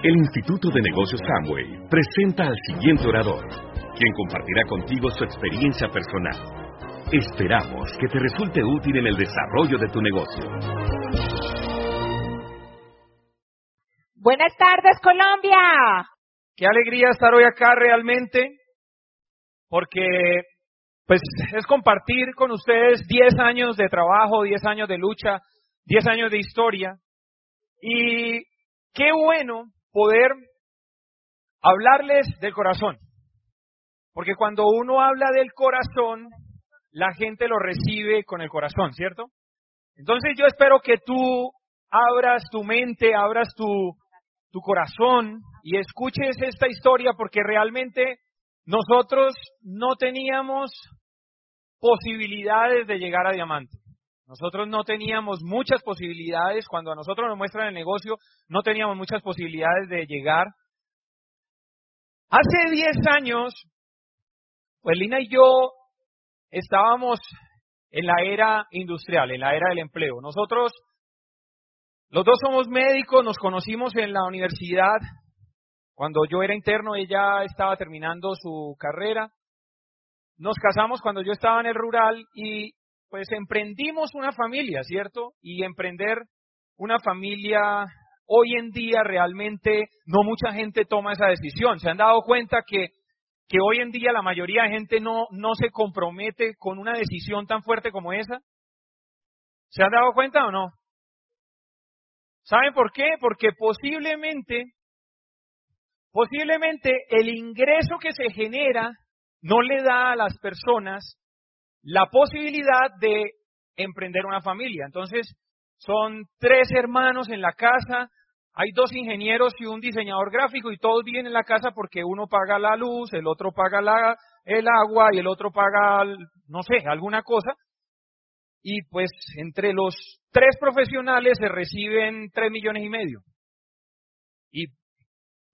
El Instituto de Negocios Samway presenta al siguiente orador, quien compartirá contigo su experiencia personal. Esperamos que te resulte útil en el desarrollo de tu negocio. Buenas tardes, Colombia. Qué alegría estar hoy acá realmente, porque pues es compartir con ustedes 10 años de trabajo, 10 años de lucha, 10 años de historia. Y qué bueno poder hablarles del corazón. Porque cuando uno habla del corazón, la gente lo recibe con el corazón, ¿cierto? Entonces yo espero que tú abras tu mente, abras tu, tu corazón y escuches esta historia porque realmente nosotros no teníamos posibilidades de llegar a diamante. Nosotros no teníamos muchas posibilidades, cuando a nosotros nos muestran el negocio, no teníamos muchas posibilidades de llegar. Hace 10 años, pues Lina y yo estábamos en la era industrial, en la era del empleo. Nosotros, los dos somos médicos, nos conocimos en la universidad. Cuando yo era interno, ella estaba terminando su carrera. Nos casamos cuando yo estaba en el rural y pues emprendimos una familia, ¿cierto? Y emprender una familia hoy en día realmente no mucha gente toma esa decisión. ¿Se han dado cuenta que, que hoy en día la mayoría de gente no, no se compromete con una decisión tan fuerte como esa? ¿Se han dado cuenta o no? ¿Saben por qué? Porque posiblemente, posiblemente el ingreso que se genera no le da a las personas la posibilidad de emprender una familia. Entonces, son tres hermanos en la casa, hay dos ingenieros y un diseñador gráfico y todos viven en la casa porque uno paga la luz, el otro paga la, el agua y el otro paga, no sé, alguna cosa. Y pues entre los tres profesionales se reciben tres millones y medio. Y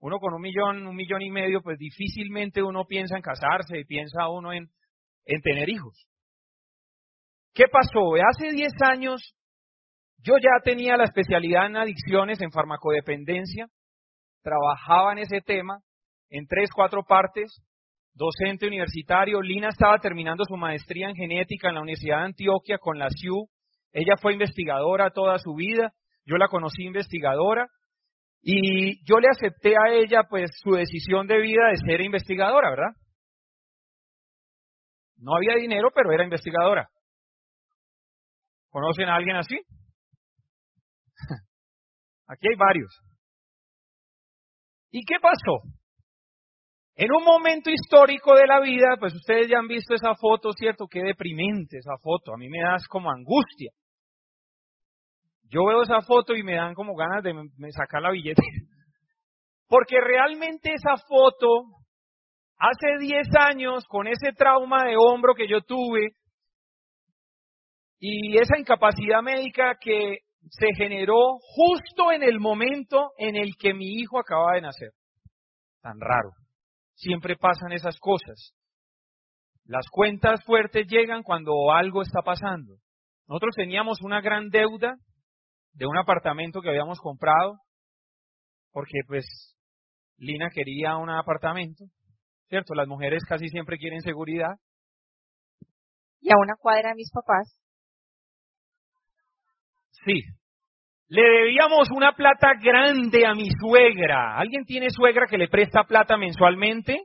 uno con un millón, un millón y medio, pues difícilmente uno piensa en casarse y piensa uno en, en tener hijos. ¿Qué pasó? Hace 10 años yo ya tenía la especialidad en adicciones, en farmacodependencia, trabajaba en ese tema en tres, cuatro partes, docente universitario. Lina estaba terminando su maestría en genética en la Universidad de Antioquia con la CIU. Ella fue investigadora toda su vida, yo la conocí investigadora y yo le acepté a ella pues su decisión de vida de ser investigadora, ¿verdad? No había dinero, pero era investigadora. ¿Conocen a alguien así? Aquí hay varios. ¿Y qué pasó? En un momento histórico de la vida, pues ustedes ya han visto esa foto, ¿cierto? Qué deprimente esa foto. A mí me das como angustia. Yo veo esa foto y me dan como ganas de sacar la billete. Porque realmente esa foto, hace 10 años, con ese trauma de hombro que yo tuve, y esa incapacidad médica que se generó justo en el momento en el que mi hijo acaba de nacer. Tan raro. Siempre pasan esas cosas. Las cuentas fuertes llegan cuando algo está pasando. Nosotros teníamos una gran deuda de un apartamento que habíamos comprado, porque pues Lina quería un apartamento, ¿cierto? Las mujeres casi siempre quieren seguridad. Y a una cuadra de mis papás Sí. Le debíamos una plata grande a mi suegra. ¿Alguien tiene suegra que le presta plata mensualmente?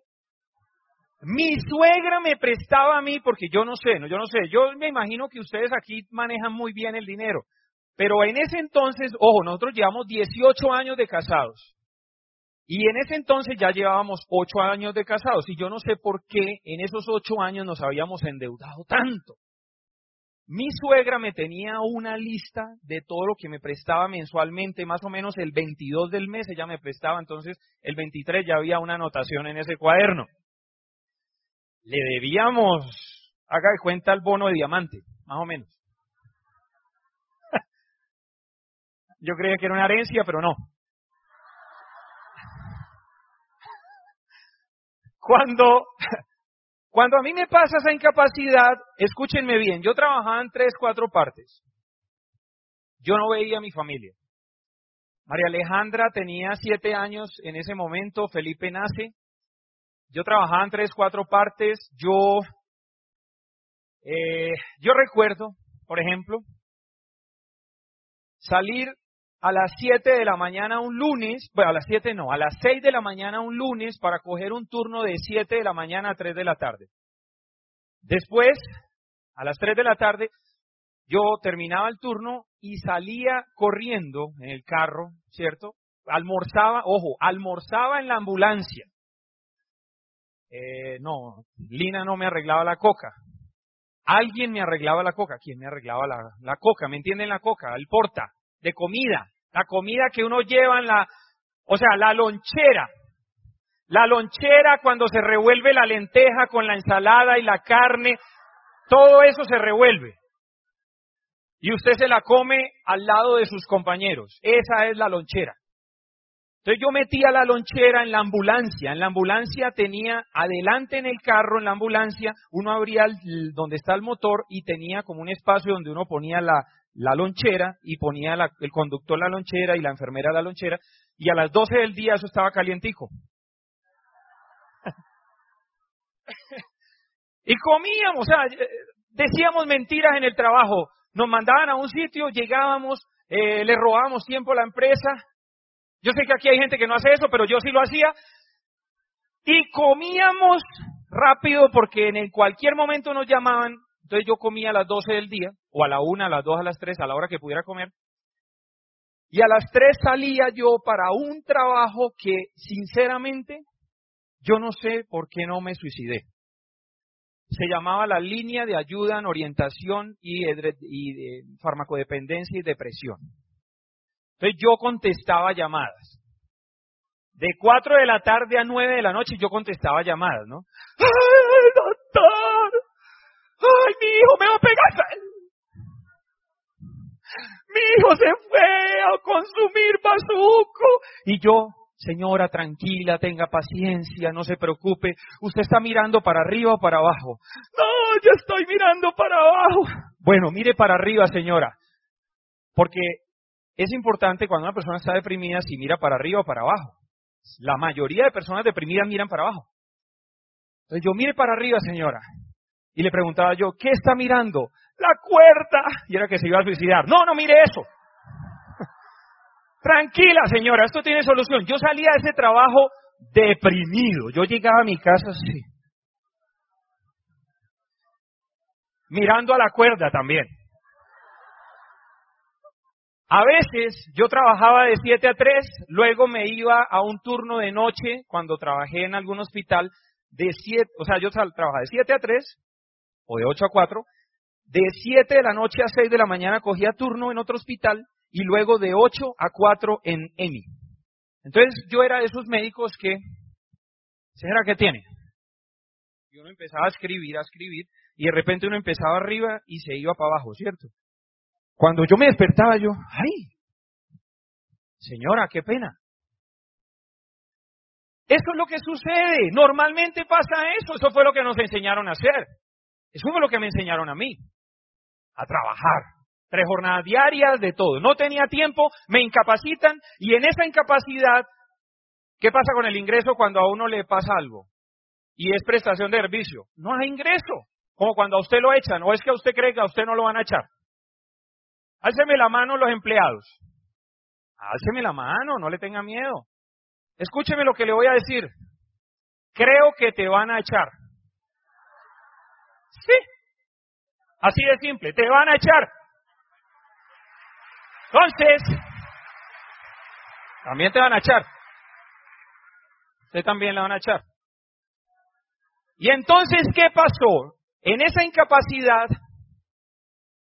Mi suegra me prestaba a mí porque yo no sé, no, yo no sé. Yo me imagino que ustedes aquí manejan muy bien el dinero. Pero en ese entonces, ojo, nosotros llevamos 18 años de casados. Y en ese entonces ya llevábamos 8 años de casados. Y yo no sé por qué en esos 8 años nos habíamos endeudado tanto. Mi suegra me tenía una lista de todo lo que me prestaba mensualmente, más o menos el 22 del mes ella me prestaba, entonces el 23 ya había una anotación en ese cuaderno. Le debíamos, haga de cuenta el bono de diamante, más o menos. Yo creía que era una herencia, pero no. Cuando cuando a mí me pasa esa incapacidad, escúchenme bien, yo trabajaba en tres, cuatro partes. Yo no veía a mi familia. María Alejandra tenía siete años en ese momento, Felipe nace. Yo trabajaba en tres, cuatro partes. Yo, eh, yo recuerdo, por ejemplo, salir a las siete de la mañana un lunes, bueno, a las siete no, a las seis de la mañana un lunes para coger un turno de siete de la mañana a tres de la tarde. Después, a las tres de la tarde, yo terminaba el turno y salía corriendo en el carro, ¿cierto? Almorzaba, ojo, almorzaba en la ambulancia. Eh, no, Lina no me arreglaba la coca. Alguien me arreglaba la coca. ¿Quién me arreglaba la, la coca? ¿Me entienden la coca? El porta de comida. La comida que uno lleva en la, o sea, la lonchera. La lonchera cuando se revuelve la lenteja con la ensalada y la carne, todo eso se revuelve. Y usted se la come al lado de sus compañeros. Esa es la lonchera. Entonces yo metía la lonchera en la ambulancia. En la ambulancia tenía adelante en el carro, en la ambulancia, uno abría donde está el motor y tenía como un espacio donde uno ponía la, la lonchera y ponía el conductor la lonchera y la enfermera la lonchera. Y a las 12 del día eso estaba calientico. y comíamos, o sea, eh, decíamos mentiras en el trabajo. Nos mandaban a un sitio, llegábamos, eh, le robábamos tiempo a la empresa, yo sé que aquí hay gente que no hace eso, pero yo sí lo hacía. Y comíamos rápido porque en cualquier momento nos llamaban. Entonces yo comía a las 12 del día, o a la 1, a las 2, a las 3, a la hora que pudiera comer. Y a las 3 salía yo para un trabajo que, sinceramente, yo no sé por qué no me suicidé. Se llamaba la línea de ayuda en orientación y, y de farmacodependencia y depresión. Entonces yo contestaba llamadas. De 4 de la tarde a 9 de la noche yo contestaba llamadas, ¿no? ¡Ay, doctor! ¡Ay, mi hijo me va a pegar! Mi hijo se fue a consumir bazuco. Y yo, señora, tranquila, tenga paciencia, no se preocupe. Usted está mirando para arriba o para abajo. No, yo estoy mirando para abajo. Bueno, mire para arriba, señora. Porque es importante cuando una persona está deprimida si mira para arriba o para abajo. La mayoría de personas deprimidas miran para abajo. Entonces yo mire para arriba, señora. Y le preguntaba yo, ¿qué está mirando? La cuerda. Y era que se iba a suicidar. No, no mire eso. Tranquila, señora, esto tiene solución. Yo salía de ese trabajo deprimido. Yo llegaba a mi casa así. Mirando a la cuerda también. A veces yo trabajaba de 7 a 3, luego me iba a un turno de noche cuando trabajé en algún hospital de 7, o sea, yo trabajaba de 7 a 3 o de 8 a 4, de 7 de la noche a 6 de la mañana cogía turno en otro hospital y luego de 8 a 4 en EMI. Entonces yo era de esos médicos que, señora, ¿qué tiene? Y uno empezaba a escribir, a escribir, y de repente uno empezaba arriba y se iba para abajo, ¿cierto? Cuando yo me despertaba, yo, ¡ay! Señora, qué pena. Eso es lo que sucede. Normalmente pasa eso. Eso fue lo que nos enseñaron a hacer. Eso fue lo que me enseñaron a mí. A trabajar. Tres jornadas diarias de todo. No tenía tiempo, me incapacitan y en esa incapacidad, ¿qué pasa con el ingreso cuando a uno le pasa algo? Y es prestación de servicio. No hay ingreso. Como cuando a usted lo echan. ¿O es que a usted cree que a usted no lo van a echar? Álceme la mano los empleados. Álceme la mano, no le tenga miedo. Escúcheme lo que le voy a decir. Creo que te van a echar. Sí. Así de simple, te van a echar. Entonces, también te van a echar. Usted también le van a echar. Y entonces, ¿qué pasó? En esa incapacidad,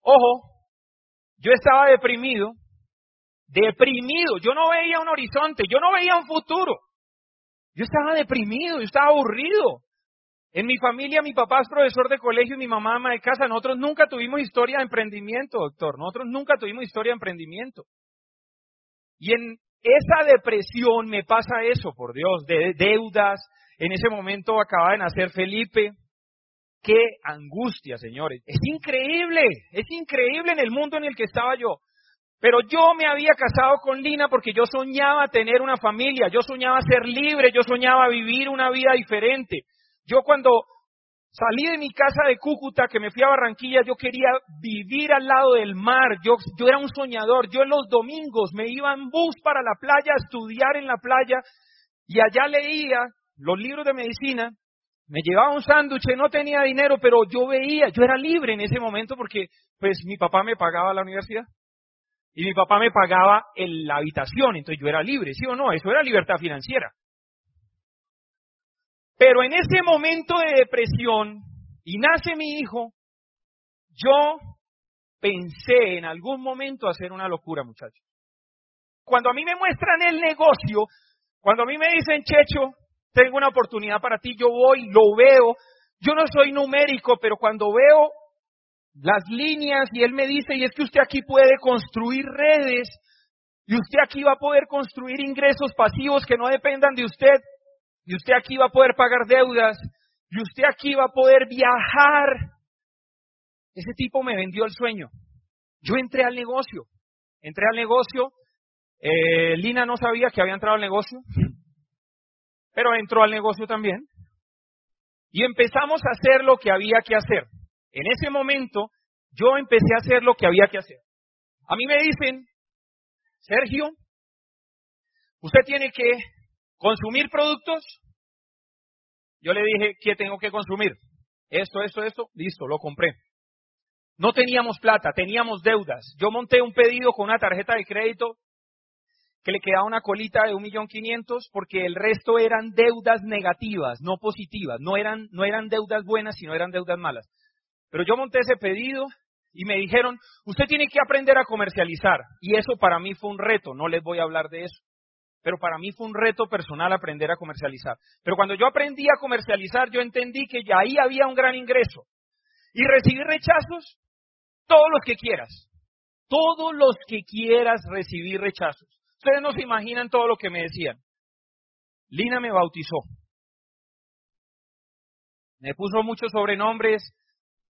ojo, yo estaba deprimido, deprimido, yo no veía un horizonte, yo no veía un futuro. Yo estaba deprimido, yo estaba aburrido. En mi familia, mi papá es profesor de colegio y mi mamá ama de casa. Nosotros nunca tuvimos historia de emprendimiento, doctor. Nosotros nunca tuvimos historia de emprendimiento. Y en esa depresión me pasa eso, por Dios, de deudas. En ese momento acaba de nacer Felipe. Qué angustia, señores. Es increíble, es increíble en el mundo en el que estaba yo. Pero yo me había casado con Lina porque yo soñaba tener una familia, yo soñaba ser libre, yo soñaba vivir una vida diferente. Yo cuando salí de mi casa de Cúcuta, que me fui a Barranquilla, yo quería vivir al lado del mar, yo, yo era un soñador, yo en los domingos me iba en bus para la playa a estudiar en la playa y allá leía los libros de medicina, me llevaba un sándwich, no tenía dinero, pero yo veía, yo era libre en ese momento porque pues mi papá me pagaba la universidad y mi papá me pagaba en la habitación, entonces yo era libre, ¿sí o no? Eso era libertad financiera. Pero en ese momento de depresión, y nace mi hijo, yo pensé en algún momento hacer una locura, muchachos. Cuando a mí me muestran el negocio, cuando a mí me dicen, Checho, tengo una oportunidad para ti, yo voy, lo veo. Yo no soy numérico, pero cuando veo las líneas y él me dice, y es que usted aquí puede construir redes y usted aquí va a poder construir ingresos pasivos que no dependan de usted y usted aquí va a poder pagar deudas y usted aquí va a poder viajar. Ese tipo me vendió el sueño. Yo entré al negocio, entré al negocio, eh, Lina no sabía que había entrado al negocio, pero entró al negocio también. Y empezamos a hacer lo que había que hacer. En ese momento yo empecé a hacer lo que había que hacer. A mí me dicen, Sergio, usted tiene que consumir productos. Yo le dije, ¿qué tengo que consumir? Esto, esto, esto, listo, lo compré. No teníamos plata, teníamos deudas. Yo monté un pedido con una tarjeta de crédito que le quedaba una colita de un millón quinientos porque el resto eran deudas negativas, no positivas. No eran, no eran deudas buenas, sino eran deudas malas. Pero yo monté ese pedido y me dijeron, usted tiene que aprender a comercializar. Y eso para mí fue un reto, no les voy a hablar de eso. Pero para mí fue un reto personal aprender a comercializar. Pero cuando yo aprendí a comercializar, yo entendí que ahí había un gran ingreso. Y recibir rechazos, todos los que quieras. Todos los que quieras recibir rechazos. Ustedes no se imaginan todo lo que me decían. Lina me bautizó. Me puso muchos sobrenombres,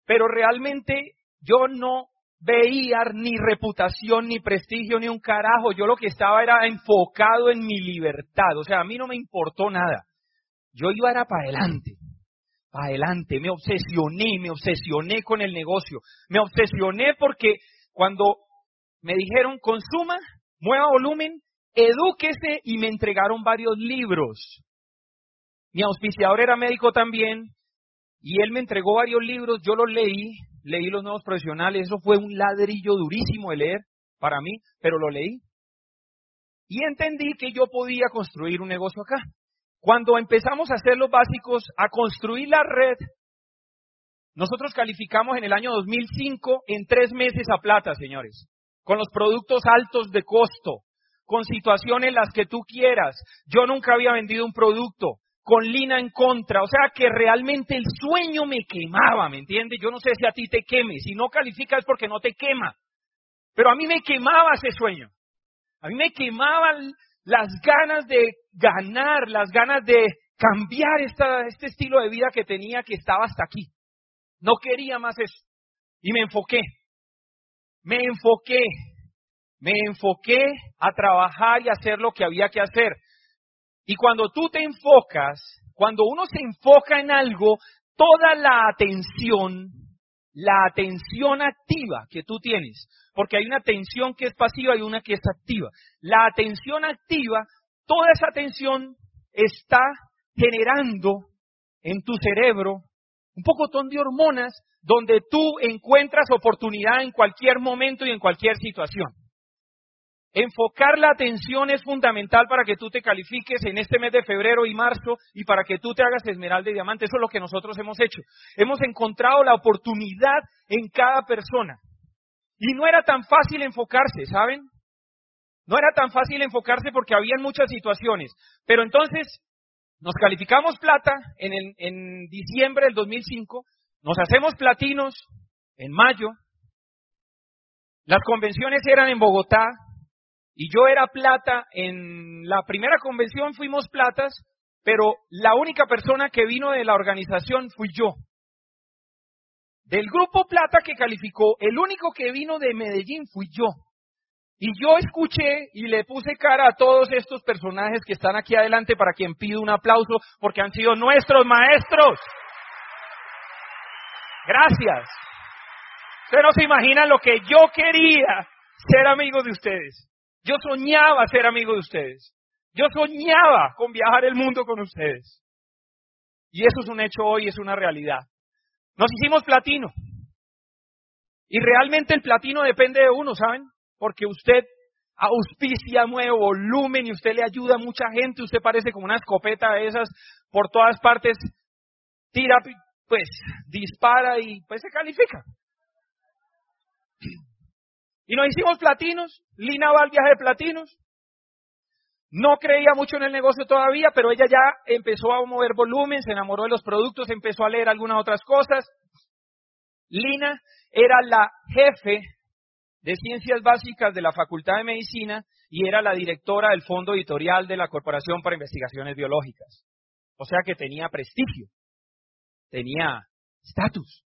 pero realmente yo no veía ni reputación, ni prestigio, ni un carajo. Yo lo que estaba era enfocado en mi libertad. O sea, a mí no me importó nada. Yo iba era para adelante, para adelante. Me obsesioné, me obsesioné con el negocio. Me obsesioné porque cuando me dijeron consuma, mueva volumen, edúquese y me entregaron varios libros. Mi auspiciador era médico también y él me entregó varios libros, yo los leí, leí los nuevos profesionales, eso fue un ladrillo durísimo de leer para mí, pero lo leí. Y entendí que yo podía construir un negocio acá. Cuando empezamos a hacer los básicos, a construir la red, nosotros calificamos en el año 2005 en tres meses a plata, señores, con los productos altos de costo, con situaciones las que tú quieras. Yo nunca había vendido un producto con Lina en contra, o sea que realmente el sueño me quemaba, ¿me entiendes? Yo no sé si a ti te queme, si no calificas porque no te quema, pero a mí me quemaba ese sueño, a mí me quemaban las ganas de ganar, las ganas de cambiar este estilo de vida que tenía que estaba hasta aquí. No quería más eso. Y me enfoqué, me enfoqué, me enfoqué a trabajar y hacer lo que había que hacer. Y cuando tú te enfocas, cuando uno se enfoca en algo, toda la atención, la atención activa que tú tienes, porque hay una atención que es pasiva y una que es activa. La atención activa, toda esa atención está generando en tu cerebro un pocotón de hormonas donde tú encuentras oportunidad en cualquier momento y en cualquier situación. Enfocar la atención es fundamental para que tú te califiques en este mes de febrero y marzo y para que tú te hagas esmeralda y diamante. Eso es lo que nosotros hemos hecho. Hemos encontrado la oportunidad en cada persona. Y no era tan fácil enfocarse, ¿saben? No era tan fácil enfocarse porque había muchas situaciones. Pero entonces nos calificamos plata en, en diciembre del 2005, nos hacemos platinos en mayo, las convenciones eran en Bogotá, y yo era plata, en la primera convención fuimos platas, pero la única persona que vino de la organización fui yo. Del grupo plata que calificó, el único que vino de Medellín fui yo. Y yo escuché y le puse cara a todos estos personajes que están aquí adelante para quien pido un aplauso porque han sido nuestros maestros. Gracias. Ustedes no se imaginan lo que yo quería ser amigo de ustedes. Yo soñaba ser amigo de ustedes. Yo soñaba con viajar el mundo con ustedes. Y eso es un hecho hoy, es una realidad. Nos hicimos platino. Y realmente el platino depende de uno, ¿saben? Porque usted auspicia, mueve volumen y usted le ayuda a mucha gente. Usted parece como una escopeta de esas por todas partes. Tira, pues dispara y pues se califica. Y nos hicimos platinos. Lina va al viaje de platinos. No creía mucho en el negocio todavía, pero ella ya empezó a mover volumen, se enamoró de los productos, empezó a leer algunas otras cosas. Lina era la jefe de ciencias básicas de la Facultad de Medicina y era la directora del fondo editorial de la Corporación para Investigaciones Biológicas. O sea que tenía prestigio, tenía estatus,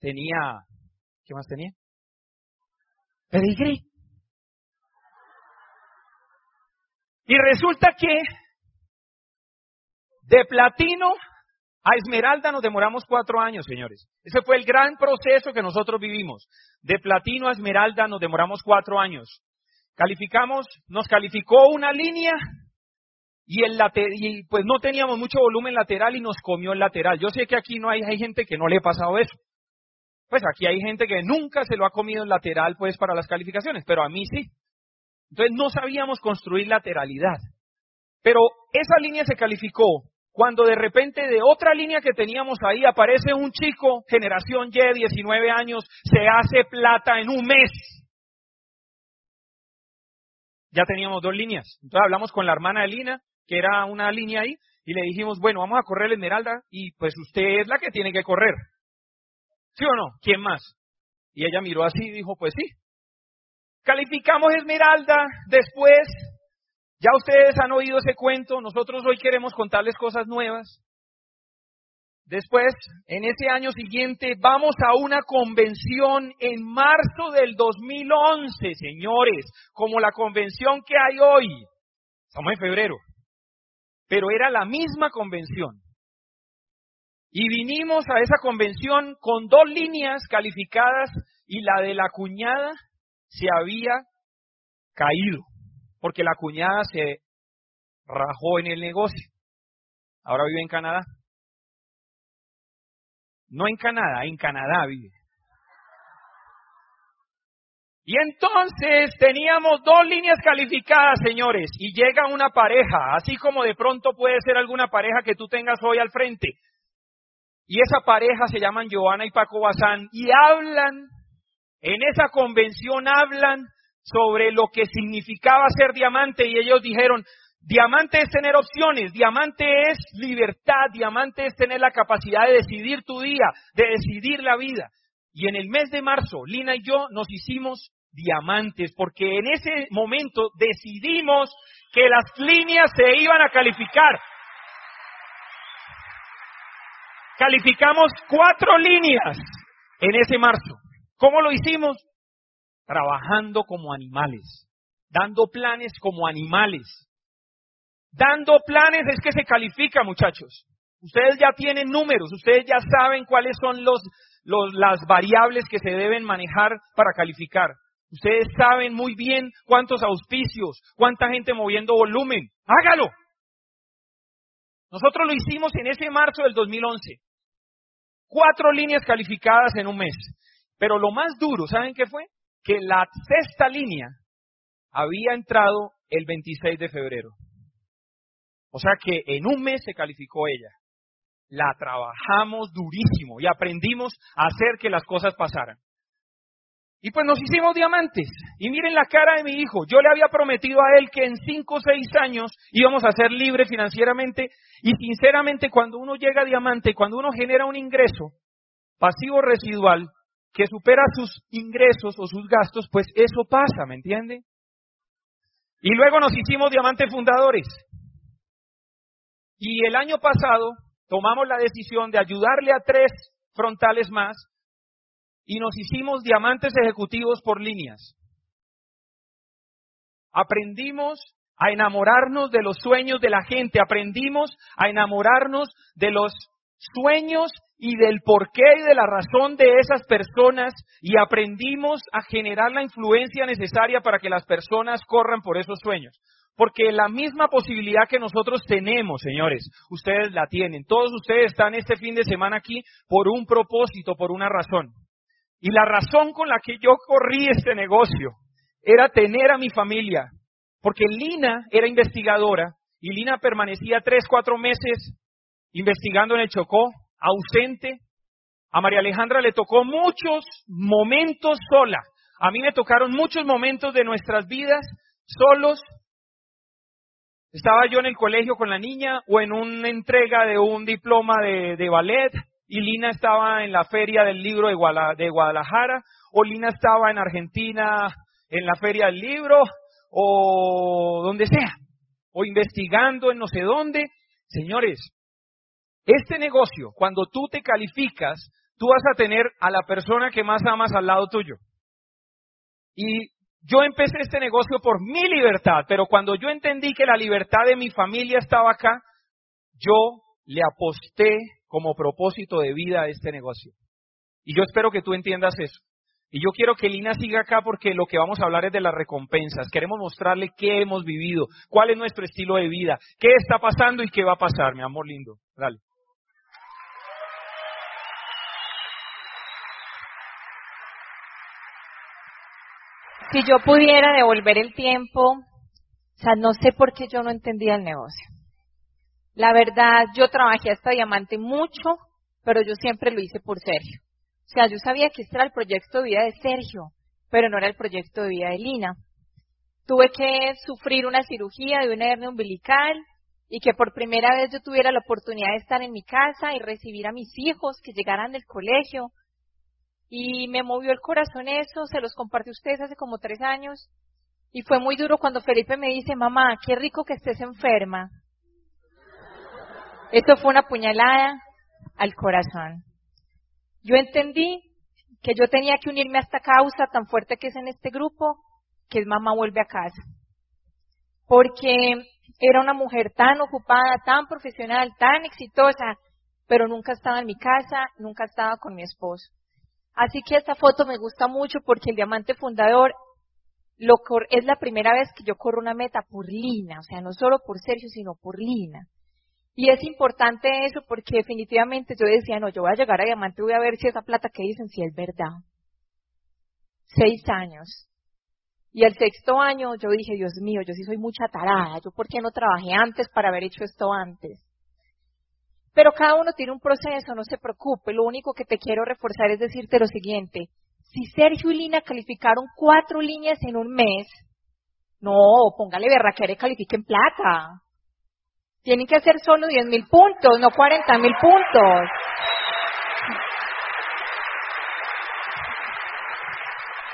tenía, ¿qué más tenía? Pedigrí. Y resulta que de platino a esmeralda nos demoramos cuatro años, señores. Ese fue el gran proceso que nosotros vivimos. De platino a esmeralda nos demoramos cuatro años. Calificamos, nos calificó una línea y, el y pues no teníamos mucho volumen lateral y nos comió el lateral. Yo sé que aquí no hay, hay gente que no le ha pasado eso. Pues aquí hay gente que nunca se lo ha comido el lateral pues para las calificaciones, pero a mí sí. Entonces no sabíamos construir lateralidad. Pero esa línea se calificó cuando de repente de otra línea que teníamos ahí aparece un chico, generación Y, 19 años, se hace plata en un mes. Ya teníamos dos líneas. Entonces hablamos con la hermana de Lina, que era una línea ahí, y le dijimos, bueno, vamos a correr la Esmeralda y pues usted es la que tiene que correr. ¿Sí o no? ¿Quién más? Y ella miró así y dijo, pues sí, Calificamos Esmeralda, después, ya ustedes han oído ese cuento, nosotros hoy queremos contarles cosas nuevas. Después, en ese año siguiente, vamos a una convención en marzo del 2011, señores, como la convención que hay hoy. Estamos en febrero. Pero era la misma convención. Y vinimos a esa convención con dos líneas calificadas y la de la cuñada se había caído, porque la cuñada se rajó en el negocio. Ahora vive en Canadá. No en Canadá, en Canadá vive. Y entonces teníamos dos líneas calificadas, señores, y llega una pareja, así como de pronto puede ser alguna pareja que tú tengas hoy al frente. Y esa pareja se llaman Joana y Paco Bazán y hablan en esa convención hablan sobre lo que significaba ser diamante y ellos dijeron, diamante es tener opciones, diamante es libertad, diamante es tener la capacidad de decidir tu día, de decidir la vida. Y en el mes de marzo, Lina y yo nos hicimos diamantes, porque en ese momento decidimos que las líneas se iban a calificar. Calificamos cuatro líneas en ese marzo. ¿Cómo lo hicimos? Trabajando como animales, dando planes como animales. Dando planes es que se califica, muchachos. Ustedes ya tienen números, ustedes ya saben cuáles son los, las variables que se deben manejar para calificar. Ustedes saben muy bien cuántos auspicios, cuánta gente moviendo volumen. Hágalo. Nosotros lo hicimos en ese marzo del 2011. Cuatro líneas calificadas en un mes. Pero lo más duro, ¿saben qué fue? Que la sexta línea había entrado el 26 de febrero. O sea que en un mes se calificó ella. La trabajamos durísimo y aprendimos a hacer que las cosas pasaran. Y pues nos hicimos diamantes. Y miren la cara de mi hijo. Yo le había prometido a él que en cinco o seis años íbamos a ser libres financieramente. Y sinceramente, cuando uno llega a diamante, cuando uno genera un ingreso pasivo residual, que supera sus ingresos o sus gastos, pues eso pasa, ¿me entiende? Y luego nos hicimos diamantes fundadores. Y el año pasado tomamos la decisión de ayudarle a tres frontales más y nos hicimos diamantes ejecutivos por líneas. aprendimos a enamorarnos de los sueños de la gente, aprendimos a enamorarnos de los sueños y del porqué y de la razón de esas personas y aprendimos a generar la influencia necesaria para que las personas corran por esos sueños. Porque la misma posibilidad que nosotros tenemos, señores, ustedes la tienen. Todos ustedes están este fin de semana aquí por un propósito, por una razón. Y la razón con la que yo corrí este negocio era tener a mi familia. Porque Lina era investigadora y Lina permanecía tres, cuatro meses investigando en el Chocó, ausente. A María Alejandra le tocó muchos momentos sola. A mí me tocaron muchos momentos de nuestras vidas solos. Estaba yo en el colegio con la niña o en una entrega de un diploma de, ballet y Lina estaba en la feria del libro de, Guadalajara o Lina estaba en Argentina en la feria del libro o donde sea o investigando en no sé dónde. Señores, este negocio, cuando tú te calificas, tú vas a tener a la persona que más amas al lado tuyo. Y yo empecé este negocio por mi libertad, pero cuando yo entendí que la libertad de mi familia estaba acá, yo le aposté como propósito de vida a este negocio. Y yo espero que tú entiendas eso. Y yo quiero que Lina siga acá porque lo que vamos a hablar es de las recompensas. Queremos mostrarle qué hemos vivido, cuál es nuestro estilo de vida, qué está pasando y qué va a pasar, mi amor lindo. Dale. Si yo pudiera devolver el tiempo, o sea, no sé por qué yo no entendía el negocio. La verdad, yo trabajé hasta diamante mucho, pero yo siempre lo hice por Sergio. O sea, yo sabía que este era el proyecto de vida de Sergio, pero no era el proyecto de vida de Lina. Tuve que sufrir una cirugía de una hernia umbilical y que por primera vez yo tuviera la oportunidad de estar en mi casa y recibir a mis hijos que llegaran del colegio, y me movió el corazón eso, se los compartí a ustedes hace como tres años. Y fue muy duro cuando Felipe me dice, mamá, qué rico que estés enferma. Esto fue una puñalada al corazón. Yo entendí que yo tenía que unirme a esta causa tan fuerte que es en este grupo, que es mamá vuelve a casa. Porque era una mujer tan ocupada, tan profesional, tan exitosa, pero nunca estaba en mi casa, nunca estaba con mi esposo. Así que esta foto me gusta mucho porque el diamante fundador lo es la primera vez que yo corro una meta por Lina, o sea, no solo por Sergio, sino por Lina. Y es importante eso porque definitivamente yo decía, no, yo voy a llegar a diamante, voy a ver si esa plata que dicen, si es verdad. Seis años. Y el sexto año yo dije, Dios mío, yo sí soy mucha tarada, yo por qué no trabajé antes para haber hecho esto antes. Pero cada uno tiene un proceso, no se preocupe. Lo único que te quiero reforzar es decirte lo siguiente. Si Sergio y Lina calificaron cuatro líneas en un mes, no, póngale berraquera y califiquen plata. Tienen que hacer solo 10 mil puntos, no 40 mil puntos.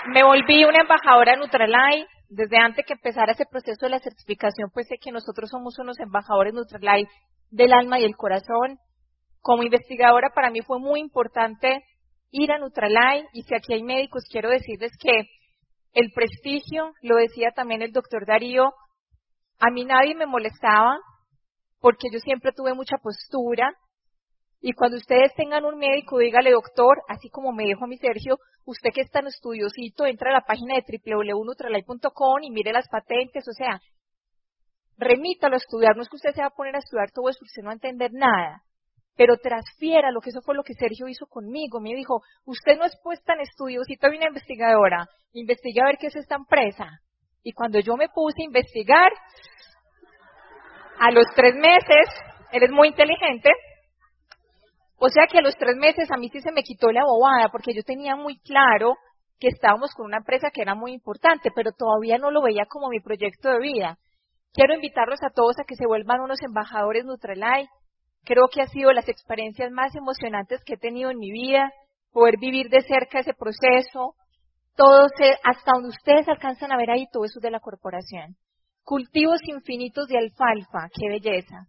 Me volví una embajadora Nutralight. Desde antes que empezara ese proceso de la certificación, pues sé que nosotros somos unos embajadores Nutralight del alma y el corazón. Como investigadora para mí fue muy importante ir a Nutralai y si aquí hay médicos quiero decirles que el prestigio, lo decía también el doctor Darío, a mí nadie me molestaba porque yo siempre tuve mucha postura y cuando ustedes tengan un médico, dígale doctor, así como me dijo a mi Sergio, usted que está en estudiosito, entra a la página de www.nutralai.com y mire las patentes, o sea, remítalo a estudiar. No es que usted se va a poner a estudiar todo eso, usted no va a entender nada. Pero transfiera lo que eso fue lo que Sergio hizo conmigo. Me dijo, usted no es puesta en estudio, si una investigadora, investiga a ver qué es esta empresa. Y cuando yo me puse a investigar, a los tres meses, eres muy inteligente, o sea que a los tres meses a mí sí se me quitó la bobada, porque yo tenía muy claro que estábamos con una empresa que era muy importante, pero todavía no lo veía como mi proyecto de vida. Quiero invitarlos a todos a que se vuelvan unos embajadores Nutralai. Creo que ha sido las experiencias más emocionantes que he tenido en mi vida, poder vivir de cerca ese proceso, todo hasta donde ustedes alcanzan a ver ahí, todo eso de la corporación. Cultivos infinitos de alfalfa, qué belleza.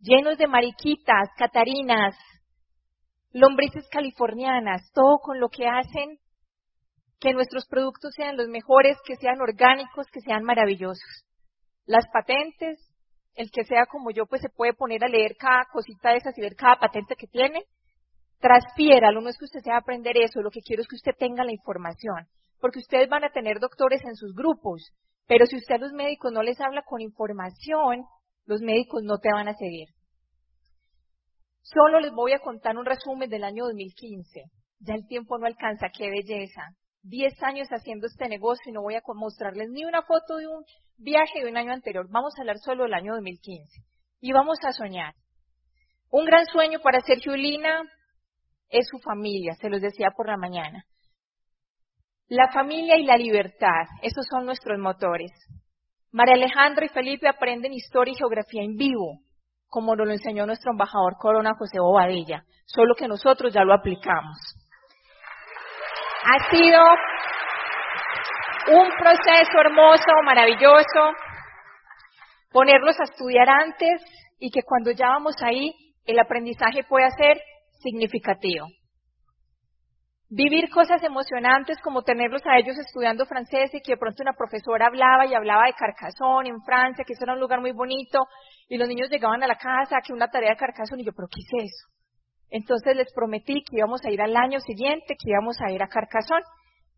Llenos de mariquitas, catarinas, lombrices californianas, todo con lo que hacen que nuestros productos sean los mejores, que sean orgánicos, que sean maravillosos. Las patentes, el que sea como yo, pues se puede poner a leer cada cosita de esas y ver cada patente que tiene. Transpiéralo, no es que usted sea aprender eso, lo que quiero es que usted tenga la información, porque ustedes van a tener doctores en sus grupos, pero si usted a los médicos no les habla con información, los médicos no te van a seguir. Solo les voy a contar un resumen del año 2015. Ya el tiempo no alcanza, qué belleza. Diez años haciendo este negocio y no voy a mostrarles ni una foto de un viaje de un año anterior. Vamos a hablar solo del año 2015. Y vamos a soñar. Un gran sueño para Sergio Lina es su familia, se los decía por la mañana. La familia y la libertad, esos son nuestros motores. María Alejandra y Felipe aprenden historia y geografía en vivo, como nos lo enseñó nuestro embajador Corona José Bobadilla, solo que nosotros ya lo aplicamos. Ha sido un proceso hermoso, maravilloso, ponerlos a estudiar antes y que cuando ya vamos ahí, el aprendizaje pueda ser significativo. Vivir cosas emocionantes como tenerlos a ellos estudiando francés y que de pronto una profesora hablaba y hablaba de Carcassonne en Francia, que eso era un lugar muy bonito, y los niños llegaban a la casa, que una tarea de Carcassonne, y yo, pero ¿qué es eso? Entonces les prometí que íbamos a ir al año siguiente, que íbamos a ir a Carcassonne,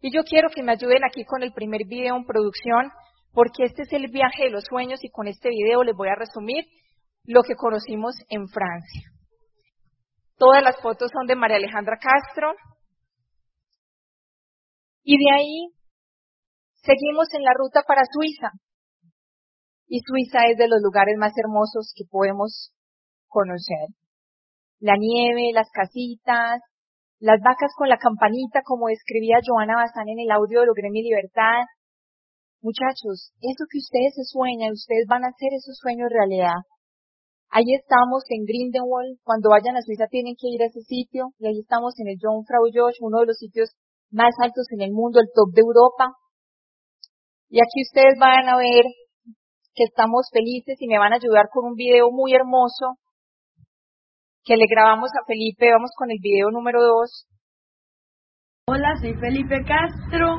y yo quiero que me ayuden aquí con el primer video en producción, porque este es el viaje de los sueños y con este video les voy a resumir lo que conocimos en Francia. Todas las fotos son de María Alejandra Castro, y de ahí seguimos en la ruta para Suiza. Y Suiza es de los lugares más hermosos que podemos conocer. La nieve, las casitas, las vacas con la campanita, como describía Joana Bazán en el audio de Logré mi libertad. Muchachos, eso que ustedes se sueñan, ustedes van a hacer esos sueños realidad. Ahí estamos en Grindelwald, cuando vayan a Suiza tienen que ir a ese sitio, y ahí estamos en el John Frau Josh, uno de los sitios más altos en el mundo, el top de Europa. Y aquí ustedes van a ver que estamos felices y me van a ayudar con un video muy hermoso que le grabamos a Felipe. Vamos con el video número dos. Hola, soy Felipe Castro.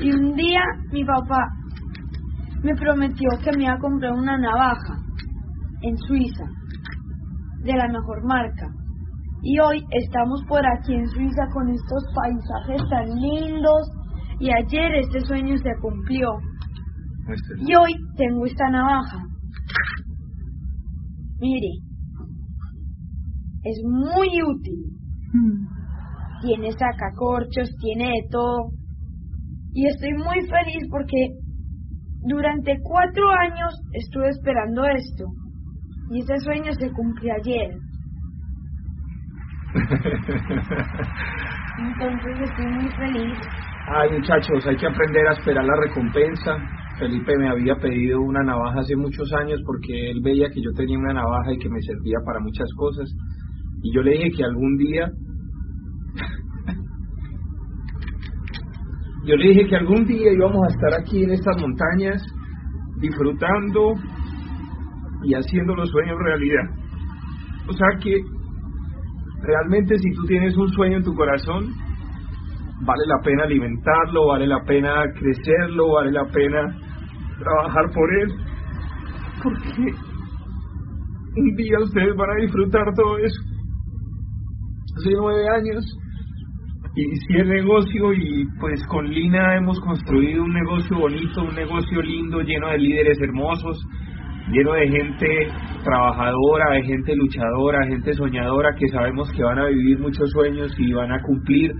Y un día mi papá me prometió que me iba a comprar una navaja en Suiza, de la mejor marca. Y hoy estamos por aquí en Suiza con estos paisajes tan lindos. Y ayer este sueño se cumplió. Y hoy tengo esta navaja. Mire, es muy útil. Tiene sacacorchos, tiene de todo. Y estoy muy feliz porque durante cuatro años estuve esperando esto. Y ese sueño se cumplió ayer. Entonces estoy muy feliz. Ay, muchachos, hay que aprender a esperar la recompensa. Felipe me había pedido una navaja hace muchos años porque él veía que yo tenía una navaja y que me servía para muchas cosas. Y yo le dije que algún día... yo le dije que algún día íbamos a estar aquí en estas montañas disfrutando y haciendo los sueños realidad. O sea que realmente si tú tienes un sueño en tu corazón, vale la pena alimentarlo, vale la pena crecerlo, vale la pena trabajar por él, porque un día ustedes van a disfrutar todo eso. Hace nueve años inicié el negocio y pues con Lina hemos construido un negocio bonito, un negocio lindo, lleno de líderes hermosos, lleno de gente trabajadora, de gente luchadora, gente soñadora que sabemos que van a vivir muchos sueños y van a cumplir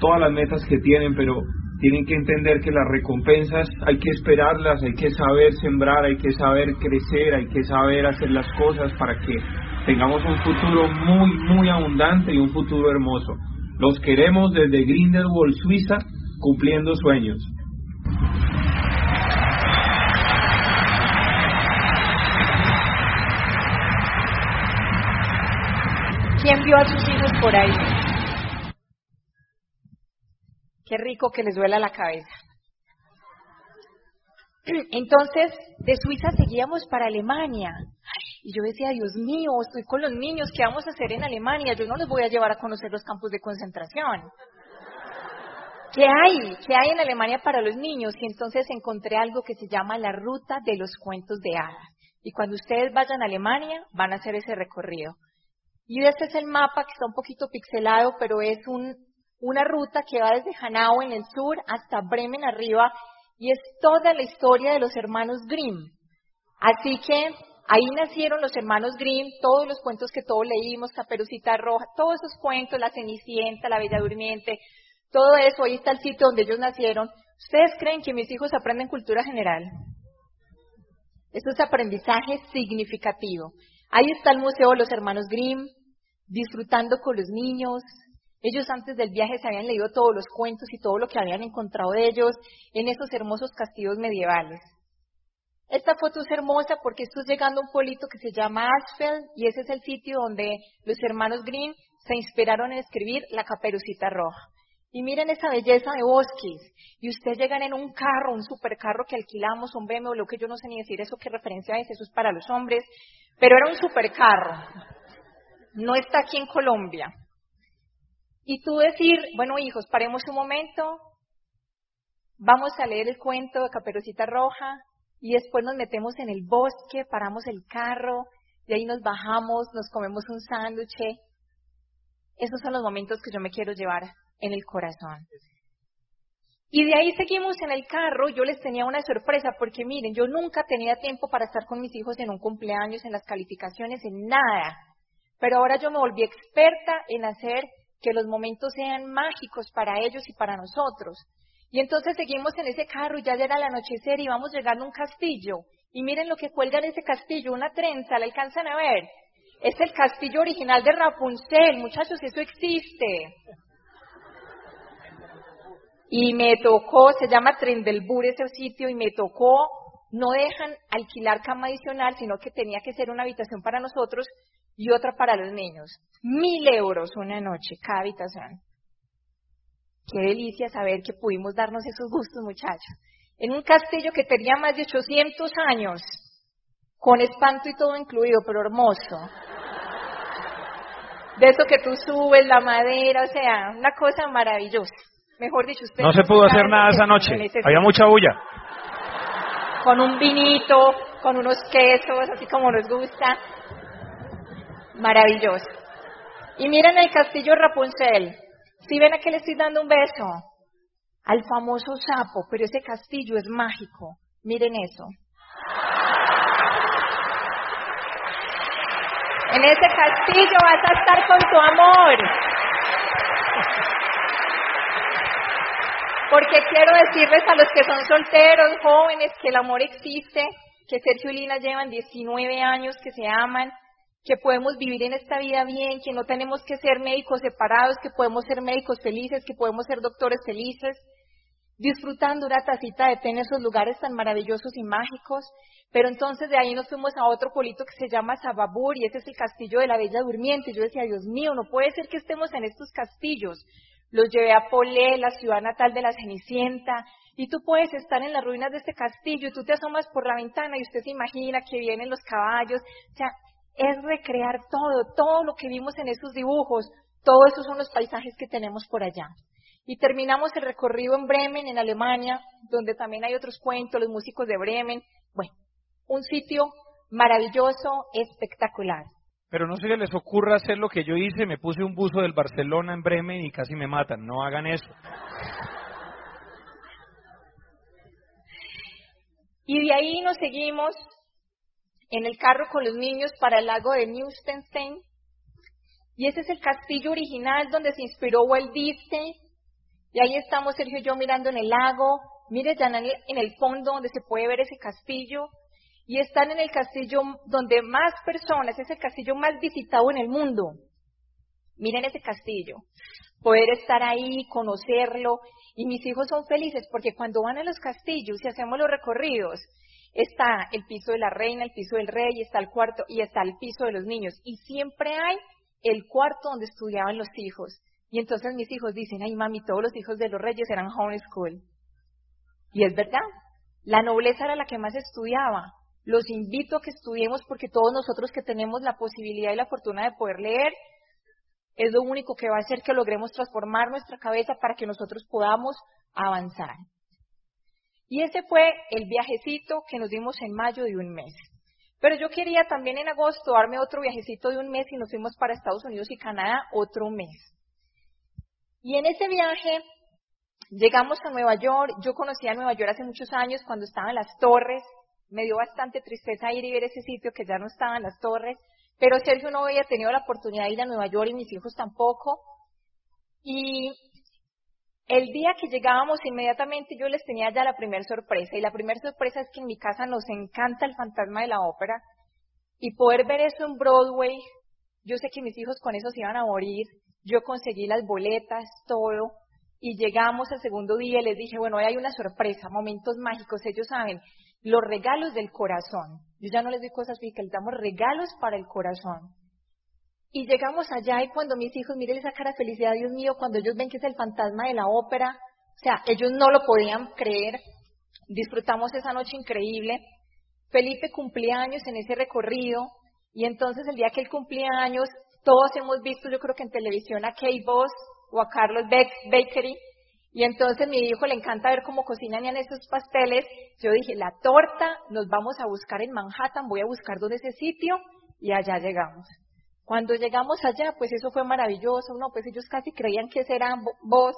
todas las metas que tienen, pero tienen que entender que las recompensas hay que esperarlas, hay que saber sembrar, hay que saber crecer, hay que saber hacer las cosas para que tengamos un futuro muy, muy abundante y un futuro hermoso. Los queremos desde Grindelwald, Suiza, cumpliendo sueños. ¿Quién vio a sus hijos por ahí? Qué rico que les duela la cabeza. Entonces, de Suiza seguíamos para Alemania. Y yo decía, Dios mío, estoy con los niños, ¿qué vamos a hacer en Alemania? Yo no les voy a llevar a conocer los campos de concentración. ¿qué hay? ¿Qué hay en Alemania para los niños? Y entonces encontré algo que se llama la ruta de los cuentos de hadas. Y cuando ustedes vayan a Alemania, van a hacer ese recorrido. Y este es el mapa que está un poquito pixelado, pero es un, una ruta que va desde Hanau en el sur hasta Bremen arriba y es toda la historia de los hermanos Grimm. Así que ahí nacieron los hermanos Grimm, todos los cuentos que todos leímos, Caperucita Roja, todos esos cuentos, La Cenicienta, La Bella Durmiente, todo eso, ahí está el sitio donde ellos nacieron. ¿Ustedes creen que mis hijos aprenden cultura general? Eso es aprendizaje significativo. Ahí está el Museo de los Hermanos Grimm, disfrutando con los niños. Ellos antes del viaje se habían leído todos los cuentos y todo lo que habían encontrado de ellos en esos hermosos castillos medievales. Esta foto es hermosa porque estoy llegando a un pueblito que se llama Asfeld y ese es el sitio donde los hermanos Grimm se inspiraron en escribir La Caperucita Roja. Y miren esa belleza de bosques. Y ustedes llegan en un carro, un supercarro que alquilamos, un BMW, lo que yo no sé ni decir eso qué referencia es, eso es para los hombres. Pero era un supercarro. No está aquí en Colombia. Y tú decir, bueno hijos, paremos un momento, vamos a leer el cuento de Caperucita Roja y después nos metemos en el bosque, paramos el carro, y ahí nos bajamos, nos comemos un sándwich. Esos son los momentos que yo me quiero llevar en el corazón. Y de ahí seguimos en el carro, yo les tenía una sorpresa, porque miren, yo nunca tenía tiempo para estar con mis hijos en un cumpleaños, en las calificaciones, en nada. Pero ahora yo me volví experta en hacer que los momentos sean mágicos para ellos y para nosotros. Y entonces seguimos en ese carro ya era el anochecer y vamos llegando a un castillo. Y miren lo que cuelga en ese castillo, una trenza, ¿la alcanzan a ver? Es el castillo original de Rapunzel, muchachos, eso existe. Y me tocó, se llama Trendelbur ese sitio, y me tocó, no dejan alquilar cama adicional, sino que tenía que ser una habitación para nosotros y otra para los niños. Mil euros una noche, cada habitación. Qué delicia saber que pudimos darnos esos gustos, muchachos. En un castillo que tenía más de 800 años, con espanto y todo incluido, pero hermoso. De eso que tú subes, la madera, o sea, una cosa maravillosa. Mejor dicho, usted. No se pudo hacer nada esa noche. Había mucha bulla. Con un vinito, con unos quesos, así como nos gusta. Maravilloso. Y miren el castillo Rapunzel. Si ven a que le estoy dando un beso al famoso sapo, pero ese castillo es mágico. Miren eso. En ese castillo vas a estar con tu amor. Porque quiero decirles a los que son solteros, jóvenes, que el amor existe, que Sergio y Lina llevan 19 años, que se aman, que podemos vivir en esta vida bien, que no tenemos que ser médicos separados, que podemos ser médicos felices, que podemos ser doctores felices, disfrutando una tacita de té en esos lugares tan maravillosos y mágicos. Pero entonces de ahí nos fuimos a otro pueblito que se llama Sababur y ese es el castillo de la Bella Durmiente. Yo decía, Dios mío, no puede ser que estemos en estos castillos. Los llevé a Polé, la ciudad natal de la Cenicienta, y tú puedes estar en las ruinas de este castillo y tú te asomas por la ventana y usted se imagina que vienen los caballos. O sea, es recrear todo, todo lo que vimos en esos dibujos, todos esos son los paisajes que tenemos por allá. Y terminamos el recorrido en Bremen, en Alemania, donde también hay otros cuentos, los músicos de Bremen. Bueno, un sitio maravilloso, espectacular. Pero no se les ocurra hacer lo que yo hice, me puse un buzo del Barcelona en Bremen y casi me matan. No hagan eso. Y de ahí nos seguimos en el carro con los niños para el lago de Neustenstein. Y ese es el castillo original donde se inspiró Walt Disney. Y ahí estamos Sergio y yo mirando en el lago. Mire ya en el fondo donde se puede ver ese castillo y están en el castillo donde más personas, es el castillo más visitado en el mundo. Miren ese castillo, poder estar ahí, conocerlo, y mis hijos son felices porque cuando van a los castillos y hacemos los recorridos, está el piso de la reina, el piso del rey, está el cuarto y está el piso de los niños, y siempre hay el cuarto donde estudiaban los hijos. Y entonces mis hijos dicen, ay mami, todos los hijos de los reyes eran homeschool. Y es verdad, la nobleza era la que más estudiaba, los invito a que estudiemos porque todos nosotros que tenemos la posibilidad y la fortuna de poder leer, es lo único que va a hacer que logremos transformar nuestra cabeza para que nosotros podamos avanzar. Y ese fue el viajecito que nos dimos en mayo de un mes. Pero yo quería también en agosto darme otro viajecito de un mes y nos fuimos para Estados Unidos y Canadá otro mes. Y en ese viaje llegamos a Nueva York. Yo conocí a Nueva York hace muchos años cuando estaban las torres. Me dio bastante tristeza ir y ver ese sitio que ya no estaban las torres. Pero Sergio no había tenido la oportunidad de ir a Nueva York y mis hijos tampoco. Y el día que llegábamos, inmediatamente yo les tenía ya la primera sorpresa. Y la primera sorpresa es que en mi casa nos encanta el fantasma de la ópera. Y poder ver eso en Broadway, yo sé que mis hijos con eso se iban a morir. Yo conseguí las boletas, todo. Y llegamos el segundo día y les dije, bueno, hoy hay una sorpresa, momentos mágicos. Ellos saben, los regalos del corazón. Yo ya no les doy cosas físicas, les damos regalos para el corazón. Y llegamos allá y cuando mis hijos, miren esa cara de felicidad, Dios mío, cuando ellos ven que es el fantasma de la ópera, o sea, ellos no lo podían creer. Disfrutamos esa noche increíble. Felipe cumplía años en ese recorrido y entonces el día que él cumplía años, todos hemos visto, yo creo que en televisión, a Kay Boss o a Carlos Bakery, y entonces mi hijo le encanta ver cómo cocinan en esos pasteles. Yo dije, la torta, nos vamos a buscar en Manhattan, voy a buscar dónde es ese sitio, y allá llegamos. Cuando llegamos allá, pues eso fue maravilloso, ¿no? Pues ellos casi creían que ese era vos.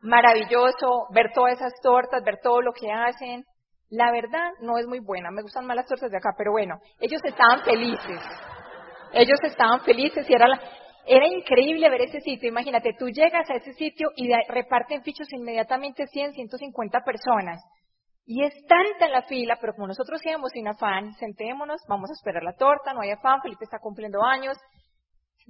Maravilloso ver todas esas tortas, ver todo lo que hacen. La verdad no es muy buena, me gustan más las tortas de acá, pero bueno, ellos estaban felices. Ellos estaban felices y era la, era increíble ver ese sitio. Imagínate, tú llegas a ese sitio y reparten fichos inmediatamente 100, 150 personas. Y es tanta la fila, pero como nosotros íbamos sin afán, sentémonos, vamos a esperar la torta, no hay afán, Felipe está cumpliendo años,